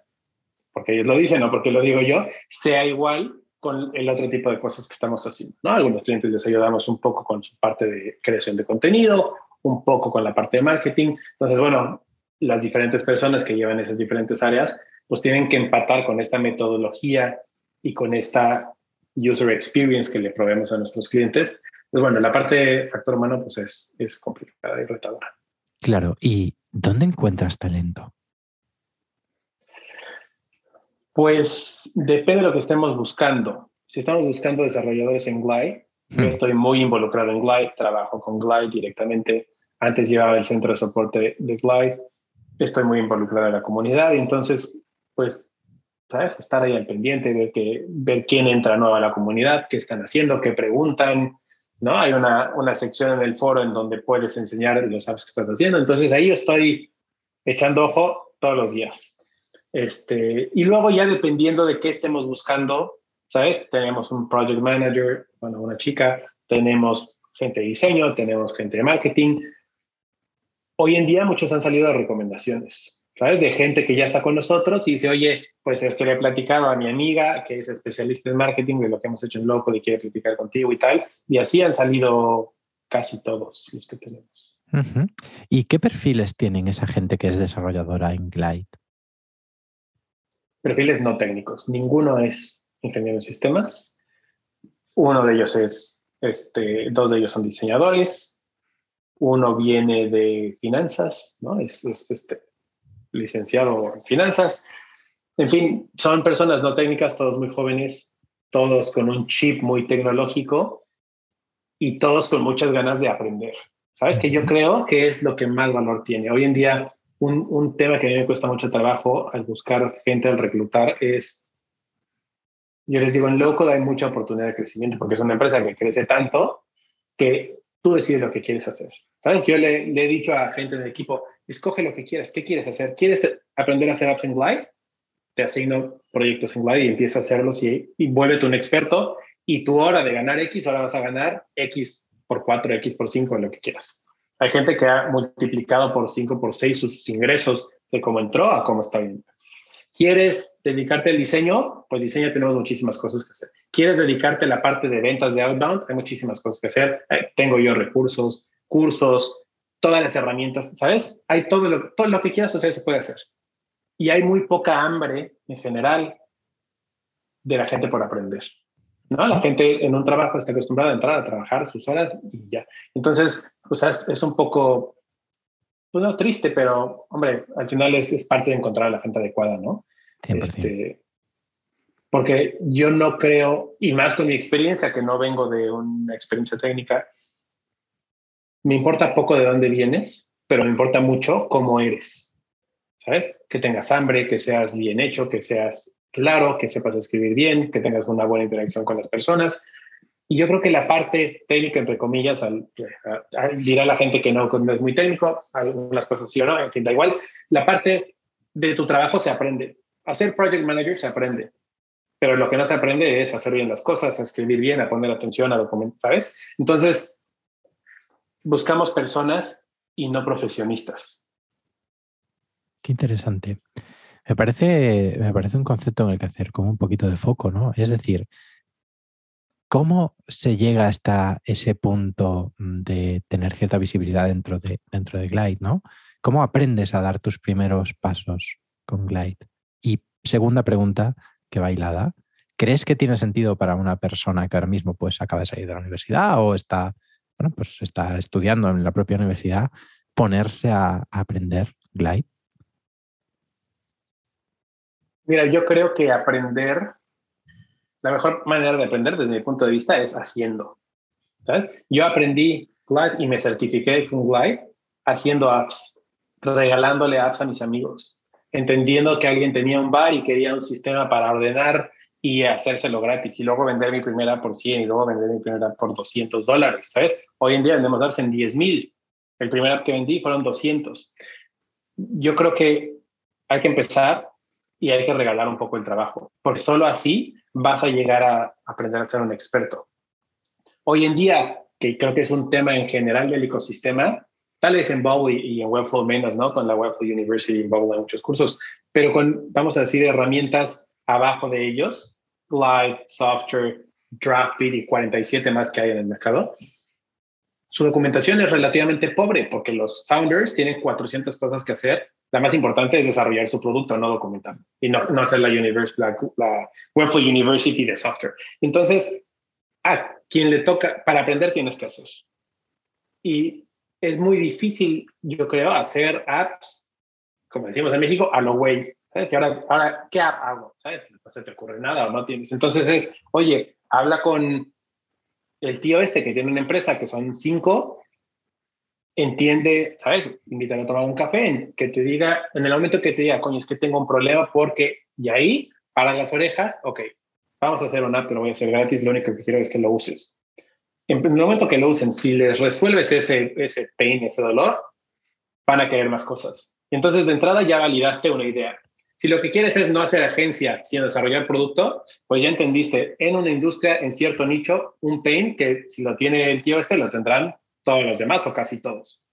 porque ellos lo dicen, no porque lo digo yo, sea igual con el otro tipo de cosas que estamos haciendo. ¿no? algunos clientes les ayudamos un poco con su parte de creación de contenido, un poco con la parte de marketing. Entonces, bueno, las diferentes personas que llevan esas diferentes áreas pues tienen que empatar con esta metodología y con esta user experience que le proveemos a nuestros clientes. Pues bueno, la parte de factor humano pues es, es complicada y retadora. Claro, ¿y dónde encuentras talento? Pues depende de lo que estemos buscando. Si estamos buscando desarrolladores en Glide, yo hmm. estoy muy involucrado en Glide, trabajo con Glide directamente. Antes llevaba el centro de soporte de Glide, estoy muy involucrado en la comunidad entonces pues, ¿sabes? Estar ahí al pendiente, ver, que, ver quién entra nuevo a la comunidad, qué están haciendo, qué preguntan, ¿no? Hay una, una sección en el foro en donde puedes enseñar los apps que estás haciendo. Entonces ahí estoy echando ojo todos los días. Este, y luego ya dependiendo de qué estemos buscando, ¿sabes? Tenemos un project manager, bueno, una chica, tenemos gente de diseño, tenemos gente de marketing. Hoy en día muchos han salido de recomendaciones. ¿Sabes? De gente que ya está con nosotros y dice, oye, pues es que le he platicado a mi amiga que es especialista en marketing de lo que hemos hecho en Loco y quiere platicar contigo y tal. Y así han salido casi todos los que tenemos. ¿Y qué perfiles tienen esa gente que es desarrolladora en Glide? Perfiles no técnicos. Ninguno es ingeniero en sistemas. Uno de ellos es, este, dos de ellos son diseñadores. Uno viene de finanzas, ¿no? Es, es este, licenciado en finanzas. En fin, son personas no técnicas, todos muy jóvenes, todos con un chip muy tecnológico y todos con muchas ganas de aprender. ¿Sabes? Que yo creo que es lo que más valor tiene. Hoy en día, un, un tema que a mí me cuesta mucho trabajo al buscar gente, al reclutar, es, yo les digo, en Loco hay mucha oportunidad de crecimiento porque es una empresa que crece tanto que tú decides lo que quieres hacer. ¿Sabes? Yo le, le he dicho a gente del equipo, escoge lo que quieras. ¿Qué quieres hacer? ¿Quieres aprender a hacer apps en Glide? Te asigno proyectos en Glide y empieza a hacerlos y, y vuélvete un experto. Y tu hora de ganar X, ahora vas a ganar X por 4, X por 5, lo que quieras. Hay gente que ha multiplicado por 5, por 6 sus ingresos de cómo entró a cómo está viendo. ¿Quieres dedicarte al diseño? Pues diseño tenemos muchísimas cosas que hacer. ¿Quieres dedicarte a la parte de ventas de outbound? Hay muchísimas cosas que hacer. Eh, tengo yo recursos, cursos, todas las herramientas, ¿sabes? Hay todo lo, todo lo que quieras hacer se puede hacer. Y hay muy poca hambre en general de la gente por aprender. ¿no? La gente en un trabajo está acostumbrada a entrar a trabajar sus horas y ya. Entonces, pues es, un poco, pues no triste, pero hombre, al final es, es, parte de encontrar a la gente adecuada, ¿no? Este, porque yo no creo, y más con mi experiencia, que no vengo de una experiencia técnica, me importa poco de dónde vienes, pero me importa mucho cómo eres. ¿Sabes? Que tengas hambre, que seas bien hecho, que seas claro, que sepas escribir bien, que tengas una buena interacción con las personas. Y yo creo que la parte técnica, entre comillas, dirá la gente que no, es muy técnico, algunas cosas sí o no, en fin, da igual. La parte de tu trabajo se aprende. Hacer project manager se aprende. Pero lo que no se aprende es hacer bien las cosas, escribir bien, a poner atención, a documentar, ¿sabes? Entonces, buscamos personas y no profesionistas. Qué interesante. Me parece, me parece un concepto en el que hacer como un poquito de foco, ¿no? Es decir, ¿cómo se llega hasta ese punto de tener cierta visibilidad dentro de, dentro de Glide, ¿no? ¿Cómo aprendes a dar tus primeros pasos con Glide? Y segunda pregunta, que bailada, ¿crees que tiene sentido para una persona que ahora mismo pues acaba de salir de la universidad o está, bueno, pues está estudiando en la propia universidad ponerse a aprender Glide? Mira, yo creo que aprender, la mejor manera de aprender desde mi punto de vista es haciendo. Yo aprendí Glide y me certifiqué con Glide haciendo apps, regalándole apps a mis amigos, entendiendo que alguien tenía un bar y quería un sistema para ordenar y hacérselo gratis y luego vender mi primera por 100 y luego vender mi primera por 200 dólares, ¿sabes? Hoy en día vendemos apps en 10 mil. El primer app que vendí fueron 200. Yo creo que hay que empezar y hay que regalar un poco el trabajo, porque solo así vas a llegar a aprender a ser un experto. Hoy en día, que creo que es un tema en general del ecosistema, tal vez en Bubble y, en Webflow menos, ¿no? Con la Webflow University, en Bubble hay muchos cursos, pero con, vamos a decir, herramientas abajo de ellos, Glide, Software, DraftBeat y 47 más que hay en el mercado, su documentación es relativamente pobre porque los founders tienen 400 cosas que hacer la más importante es desarrollar su producto, no documentar y no, no hacer la, la, la Webflow University de software. Entonces, a quien le toca, para aprender tienes que hacer. Y es muy difícil, yo creo, hacer apps, como decimos en México, a lo güey. ¿Sabes? Y ahora, ahora, ¿qué hago? ¿Sabes? No se te ocurre nada no tienes. Entonces es, oye, habla con el tío este que tiene una empresa que son cinco entiende, ¿sabes? Invitar a tomar un café, que te diga, en el momento que te diga, coño, es que tengo un problema porque, y ahí, para las orejas, ok, vamos a hacer un app, te lo voy a hacer gratis, lo único que quiero es que lo uses. En el momento que lo usen, si les resuelves ese, ese pain, ese dolor, van a querer más cosas. Entonces, de entrada ya validaste una idea. Si lo que quieres es no hacer agencia, sino desarrollar producto, pues ya entendiste en una industria, en cierto nicho, un pain que si lo tiene el tío este, lo tendrán todos los demás o casi todos.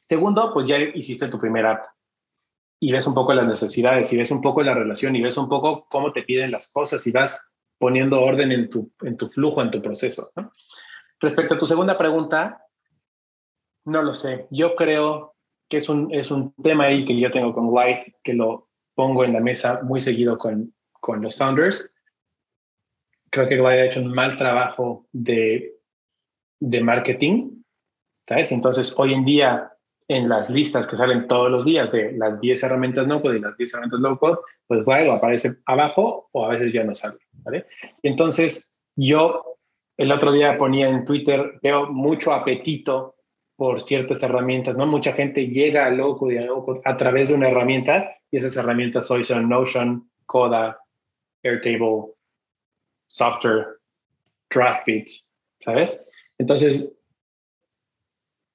Segundo, pues ya hiciste tu primer app y ves un poco las necesidades y ves un poco la relación y ves un poco cómo te piden las cosas y vas poniendo orden en tu, en tu flujo, en tu proceso. Respecto a tu segunda pregunta, no lo sé. Yo creo que es un, es un tema ahí que yo tengo con Life, que lo pongo en la mesa muy seguido con, con los founders. Creo que Glide ha hecho un mal trabajo de de marketing, ¿sabes? Entonces, hoy en día, en las listas que salen todos los días de las 10 herramientas no code y las 10 herramientas low code, pues bueno, aparece abajo o a veces ya no sale, ¿vale? Entonces, yo el otro día ponía en Twitter, veo mucho apetito por ciertas herramientas, ¿no? Mucha gente llega a low code y a través de una herramienta y esas herramientas hoy son Notion, Coda, Airtable, Software, DraftBeat, ¿sabes? Entonces,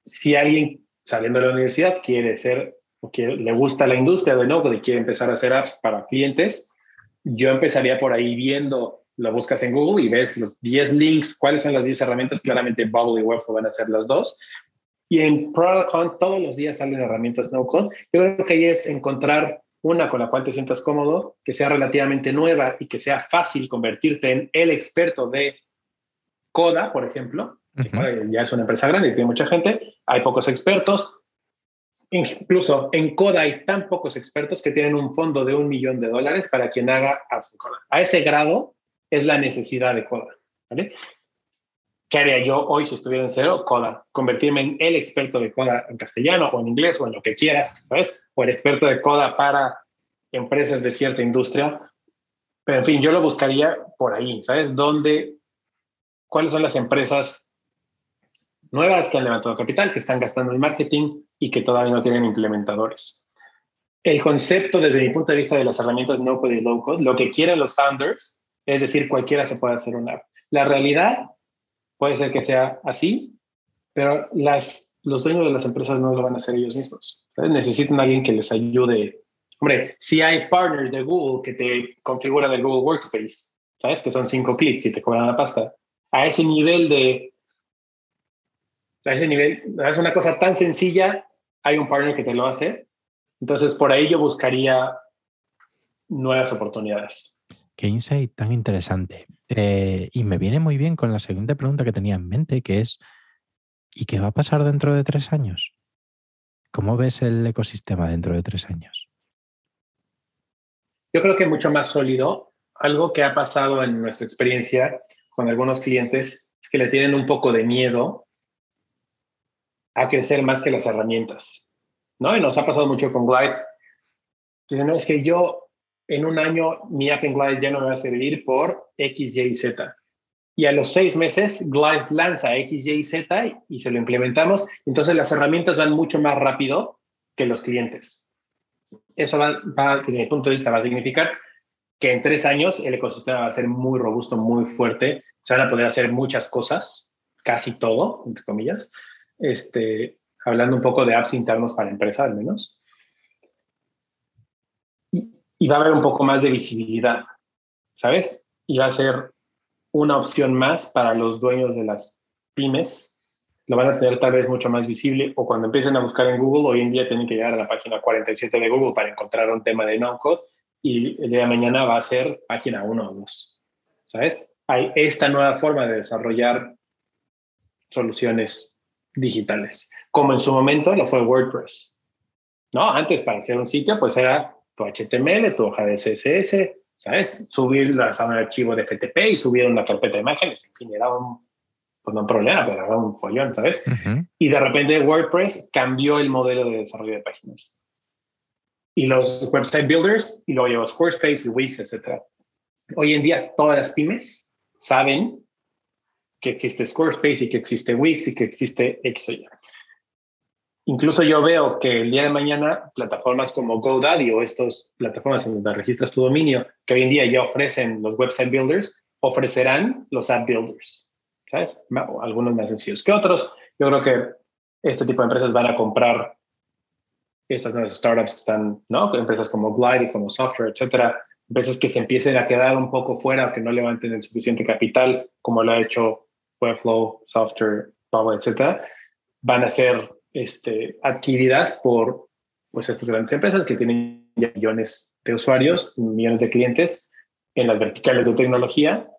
si alguien saliendo de la universidad quiere ser o le gusta la industria de no y quiere empezar a hacer apps para clientes, yo empezaría por ahí viendo, lo buscas en Google y ves los 10 links, cuáles son las 10 herramientas, claramente Bubble y Webflow van a ser las dos. Y en ProductHunt todos los días salen herramientas no code. Yo creo que ahí es encontrar una con la cual te sientas cómodo, que sea relativamente nueva y que sea fácil convertirte en el experto de Coda, por ejemplo, ya es una empresa grande y tiene mucha gente, hay pocos expertos. Incluso en Coda hay tan pocos expertos que tienen un fondo de un millón de dólares para quien haga apps en Coda. A ese grado es la necesidad de Coda. ¿vale? ¿Qué haría yo hoy si estuviera en cero? Coda. Convertirme en el experto de Coda en castellano o en inglés o en lo que quieras, ¿sabes? O el experto de Coda para empresas de cierta industria. Pero en fin, yo lo buscaría por ahí, ¿sabes? ¿Dónde, cuáles son las empresas nuevas que han levantado capital, que están gastando en marketing y que todavía no tienen implementadores? El concepto desde mi punto de vista de las herramientas no code y low code, lo que quieren los founders es decir, cualquiera se puede hacer una. La realidad puede ser que sea así, pero las, los dueños de las empresas no lo van a hacer ellos mismos. Necesitan a alguien que les ayude. Hombre, si hay partners de Google que te configuran el Google Workspace, ¿sabes? Que son cinco clics y te cobran la pasta. A ese nivel de... A ese nivel, es una cosa tan sencilla, hay un partner que te lo hace. Entonces, por ahí yo buscaría nuevas oportunidades. Qué insight tan interesante. Eh, y me viene muy bien con la siguiente pregunta que tenía en mente, que es, ¿y qué va a pasar dentro de tres años? ¿Cómo ves el ecosistema dentro de tres años? Yo creo que mucho más sólido. Algo que ha pasado en nuestra experiencia con algunos clientes es que le tienen un poco de miedo a crecer más que las herramientas. ¿no? Y nos ha pasado mucho con Glide. Que no, es que yo en un año mi app en Glide ya no me va a servir por X, Y, Z. Y a los seis meses, Glide lanza X, Y, Z y se lo implementamos. Entonces las herramientas van mucho más rápido que los clientes. Eso va, desde mi punto de vista, va a significar que en tres años el ecosistema va a ser muy robusto, muy fuerte. Se van a poder hacer muchas cosas, casi todo, entre comillas. Este, hablando un poco de apps internos para empresa, al menos y va a haber un poco más de visibilidad, ¿sabes? Y va a ser una opción más para los dueños de las pymes. Lo van a tener tal vez mucho más visible o cuando empiecen a buscar en Google, hoy en día tienen que llegar a la página 47 de Google para encontrar un tema de no-code y el día de mañana va a ser página 1 o 2, ¿sabes? Hay esta nueva forma de desarrollar soluciones digitales, como en su momento lo fue WordPress. ¿No? Antes para hacer un sitio pues era tu HTML, tu hoja de CSS, ¿sabes? Subir a un archivo de FTP y subir una carpeta de imágenes, en fin, era un, pues un problema, pero era un follón, ¿sabes? Y de repente WordPress cambió el modelo de desarrollo de páginas. Y los website builders, y luego llegó Squarespace y Wix, etc. Hoy en día todas las pymes saben que existe Squarespace y que existe Wix y que existe X Incluso yo veo que el día de mañana plataformas como GoDaddy o estas plataformas en donde registras tu dominio, que hoy en día ya ofrecen los website builders, ofrecerán los app builders, ¿sabes? Algunos más sencillos que otros. Yo creo que este tipo de empresas van a comprar estas nuevas startups que están, ¿no? Empresas como Glide y como Software, etcétera. Empresas que se empiecen a quedar un poco fuera o que no levanten el suficiente capital, como lo ha hecho Webflow, Software, Power, etcétera. Van a ser este, adquiridas por pues, estas grandes empresas que tienen millones de usuarios, millones de clientes en las verticales de tecnología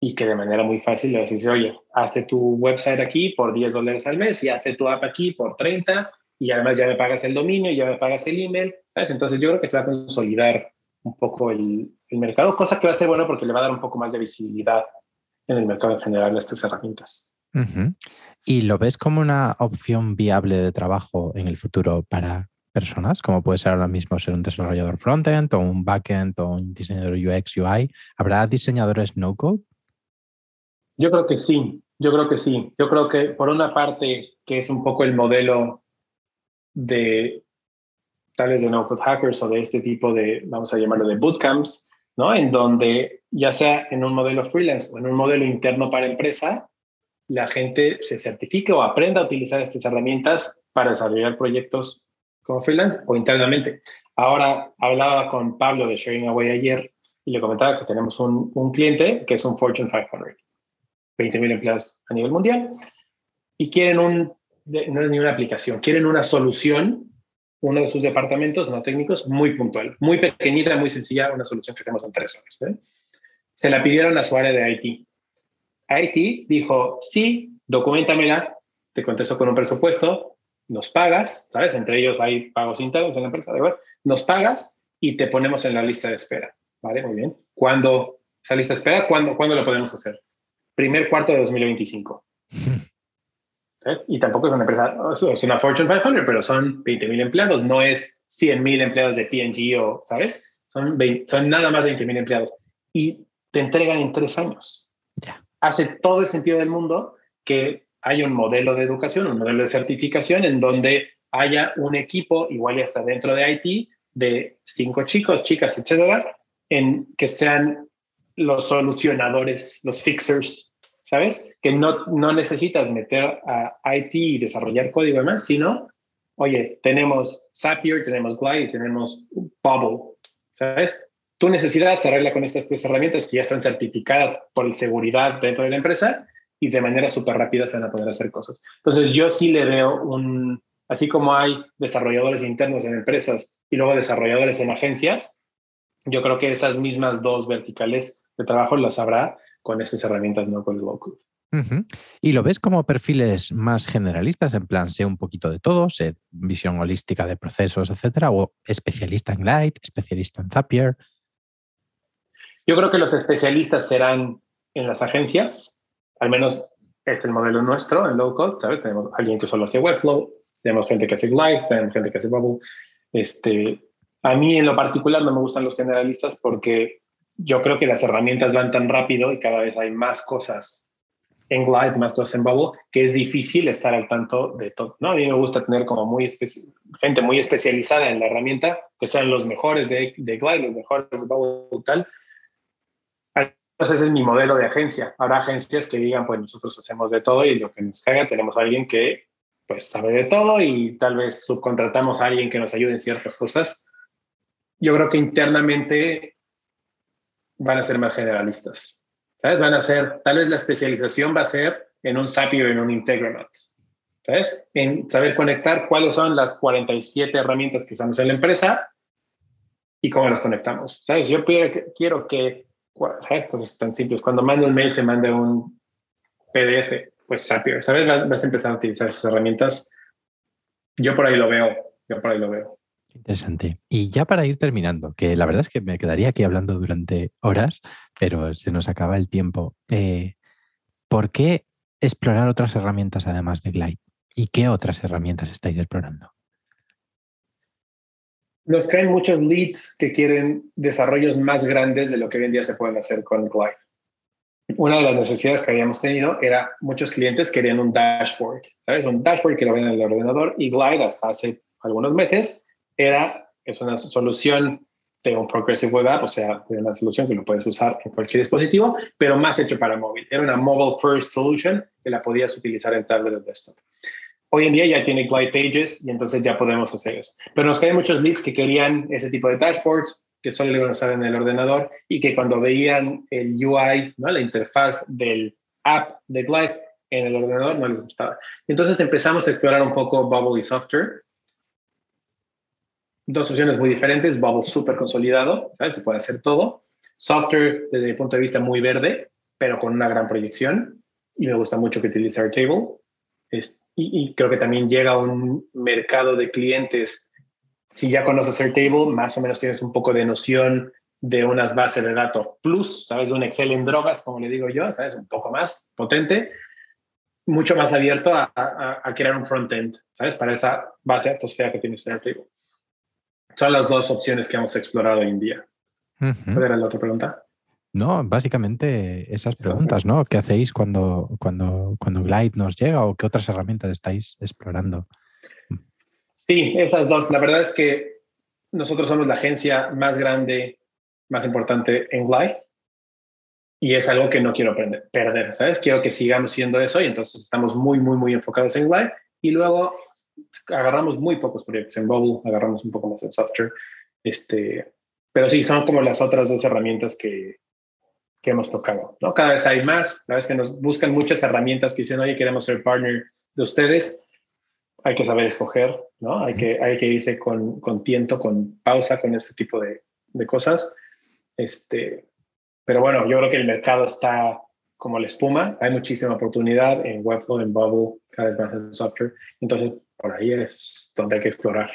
y que de manera muy fácil le vas oye, hazte tu website aquí por 10 dólares al mes y hazte tu app aquí por 30 y además ya me pagas el dominio, ya me pagas el email, ¿sabes? Entonces yo creo que se va a consolidar un poco el, el mercado, cosa que va a ser bueno porque le va a dar un poco más de visibilidad en el mercado en general a estas herramientas. ¿Y lo ves como una opción viable de trabajo en el futuro para personas, como puede ser ahora mismo ser un desarrollador frontend o un backend o un diseñador UX, UI? ¿Habrá diseñadores no code? Yo creo que sí, yo creo que sí. Yo creo que por una parte, que es un poco el modelo de tal de no code hackers o de este tipo de, vamos a llamarlo de bootcamps, ¿no? En donde ya sea en un modelo freelance o en un modelo interno para empresa, la gente se certifique o aprenda a utilizar estas herramientas para desarrollar proyectos como freelance o internamente. Ahora hablaba con Pablo de Sharing Away ayer y le comentaba que tenemos un, cliente que es un Fortune 500, 20.000 empleados a nivel mundial y quieren un, no es ni una aplicación, quieren una solución, uno de sus departamentos no técnicos muy puntual, muy pequeñita, muy sencilla, una solución que hacemos en tres horas. ¿eh? Se la pidieron a su área de IT IT dijo, sí, documentamela, te contesto con un presupuesto, nos pagas, ¿sabes? Entre ellos hay pagos internos en la empresa, ¿de Nos pagas y te ponemos en la lista de espera, ¿vale? Muy bien. ¿Cuándo, esa lista de espera, ¿cuándo, ¿cuándo lo podemos hacer? Primer cuarto de 2025. Y tampoco es una empresa, es una Fortune 500, pero son 20.000 empleados, no es 100.000 empleados de P&G o, ¿sabes? Son, son nada más de 20.000 empleados. Y te entregan en tres años. Ya. Hace todo el sentido del mundo que haya un modelo de educación, un modelo de certificación en donde haya un equipo, igual ya está dentro de IT, de cinco chicos, chicas, etcétera, en que sean los solucionadores, los fixers, ¿sabes? Que no, no necesitas meter a IT y desarrollar código y demás, sino, oye, tenemos Zapier, tenemos Glide, tenemos Bubble, ¿sabes? Tu necesidad se arregla con estas tres herramientas que ya están certificadas por seguridad dentro de la empresa y de manera súper rápida se van a poder hacer cosas. Entonces, yo sí le veo un, así como hay desarrolladores internos en empresas y luego desarrolladores en agencias, yo creo que esas mismas dos verticales de trabajo las habrá con esas herramientas, no con el low. ¿Y lo ves como perfiles más generalistas, en plan, sé un poquito de todo, sé visión holística de procesos, etcétera, o especialista en Glide, especialista en Zapier? Yo creo que los especialistas serán en las agencias, al menos es el modelo nuestro en low code, ¿sabes? Tenemos alguien que solo hace Webflow, tenemos gente que hace Glide, tenemos gente que hace Bubble. Este, a mí en lo particular no me gustan los generalistas porque yo creo que las herramientas van tan rápido y cada vez hay más cosas en Glide, más cosas en Bubble, que es difícil estar al tanto de todo. ¿no? A mí me gusta tener como muy gente muy especializada en la herramienta, que sean los mejores de, de Glide, los mejores de Bubble tal. Entonces ese es mi modelo de agencia. Habrá agencias que digan, pues nosotros hacemos de todo y lo que nos caiga, tenemos a alguien que pues sabe de todo y tal vez subcontratamos a alguien que nos ayude en ciertas cosas. Yo creo que internamente van a ser más generalistas. ¿Sabes? Van a ser, tal vez la especialización va a ser en un Zapier, en un Integramat. ¿Sabes? En saber conectar cuáles son las 47 herramientas que usamos en la empresa y cómo las conectamos. ¿Sabes? Yo quiero que, ¿sabes? Cosas tan simples. Cuando mando un mail, se mande un PDF, pues Zapier. ¿Sabes? Vas, vas a empezar a utilizar esas herramientas. Yo por ahí lo veo. Yo por ahí lo veo. Interesante. Y ya para ir terminando, que la verdad es que me quedaría aquí hablando durante horas, pero se nos acaba el tiempo. Eh, ¿Por qué explorar otras herramientas además de Glide? ¿Y qué otras herramientas estáis explorando? Nos caen muchos leads que quieren desarrollos más grandes de lo que hoy en día se pueden hacer con Glide. Una de las necesidades que habíamos tenido era muchos clientes querían un dashboard, ¿sabes? Un dashboard que lo ven en el ordenador y Glide hasta hace algunos meses era, es una solución de un Progressive Web App, o sea, de una solución que lo puedes usar en cualquier dispositivo, pero más hecho para móvil. Era una mobile first solution que la podías utilizar en tablet o desktop. Hoy en día ya tiene Glide Pages y entonces ya podemos hacer eso. Pero nos caen muchos leads que querían ese tipo de dashboards, que solo iban a usar en el ordenador y que cuando veían el UI, ¿no? la interfaz del app de Glide en el ordenador no les gustaba. Entonces empezamos a explorar un poco Bubble y Software dos opciones muy diferentes. Bubble súper consolidado, ¿sabes? se puede hacer todo. Software, desde mi punto de vista, muy verde, pero con una gran proyección. Y me gusta mucho que utilice Airtable. Es, y, y, creo que también llega a un mercado de clientes. Si ya conoces Airtable, más o menos tienes un poco de noción de unas bases de datos plus, ¿sabes? De un Excel en drogas, como le digo yo, ¿sabes? Un poco más potente, mucho más abierto a, a, a crear un frontend, ¿sabes? Para esa base de datos fea que tienes en Airtable. Son las dos opciones que hemos explorado hoy en día. ¿Cuál era la otra pregunta? No, básicamente esas preguntas, ¿no? ¿Qué hacéis cuando, cuando, cuando Glide nos llega o qué otras herramientas estáis explorando? Sí, esas dos. La verdad es que nosotros somos la agencia más grande, más importante en Glide y es algo que no quiero perder, ¿sabes? Quiero que sigamos siendo eso y entonces estamos muy, muy, muy enfocados en Glide y luego agarramos muy pocos proyectos en Bubble, agarramos un poco más en software. Este, pero sí, son como las otras dos herramientas que, que hemos tocado. ¿no? Cada vez hay más, la vez que nos buscan muchas herramientas que dicen, oye, queremos ser partner de ustedes. Hay que saber escoger, ¿no? Hay que, hay que irse con, con tiento, con pausa, con este tipo de, de cosas. Este, pero bueno, yo creo que el mercado está como la espuma. Hay muchísima oportunidad en Webflow, en Bubble, cada vez más en software. Entonces, por ahí es donde hay que explorar.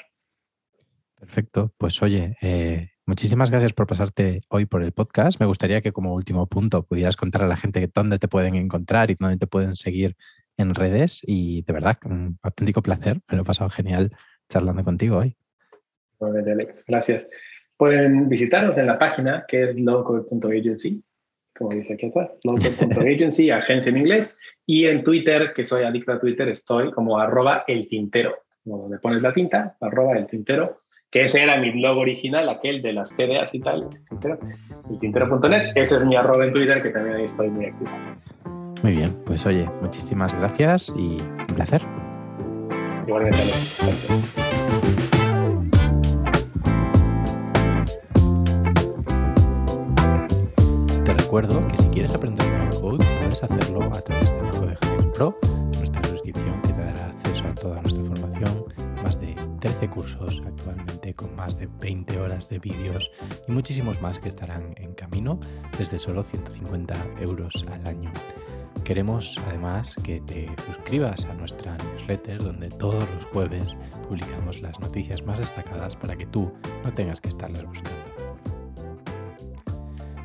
Perfecto. Pues oye, eh, muchísimas gracias por pasarte hoy por el podcast. Me gustaría que como último punto pudieras contar a la gente dónde te pueden encontrar y dónde te pueden seguir en redes. Y de verdad, un auténtico placer. Me lo he pasado genial charlando contigo hoy. Alex. Gracias. Pueden visitarnos en la página que es local.agency como dice aquí atrás, local.agency, agencia en inglés, y en Twitter, que soy adicto a Twitter, estoy como arroba el tintero, como donde pones la tinta, arroba el tintero, que ese era mi blog original, aquel de las CDAs y tal, el tintero.net, ese es mi arroba en Twitter, que también ahí estoy muy activo. Muy bien, pues oye, muchísimas gracias y un placer. Igualmente. Gracias. recuerdo que si quieres aprender code puedes hacerlo a través de Code Pro, nuestra suscripción que te dará acceso a toda nuestra formación, más de 13 cursos actualmente con más de 20 horas de vídeos y muchísimos más que estarán en camino desde solo 150 euros al año. Queremos además que te suscribas a nuestra newsletter donde todos los jueves publicamos las noticias más destacadas para que tú no tengas que estarlas buscando.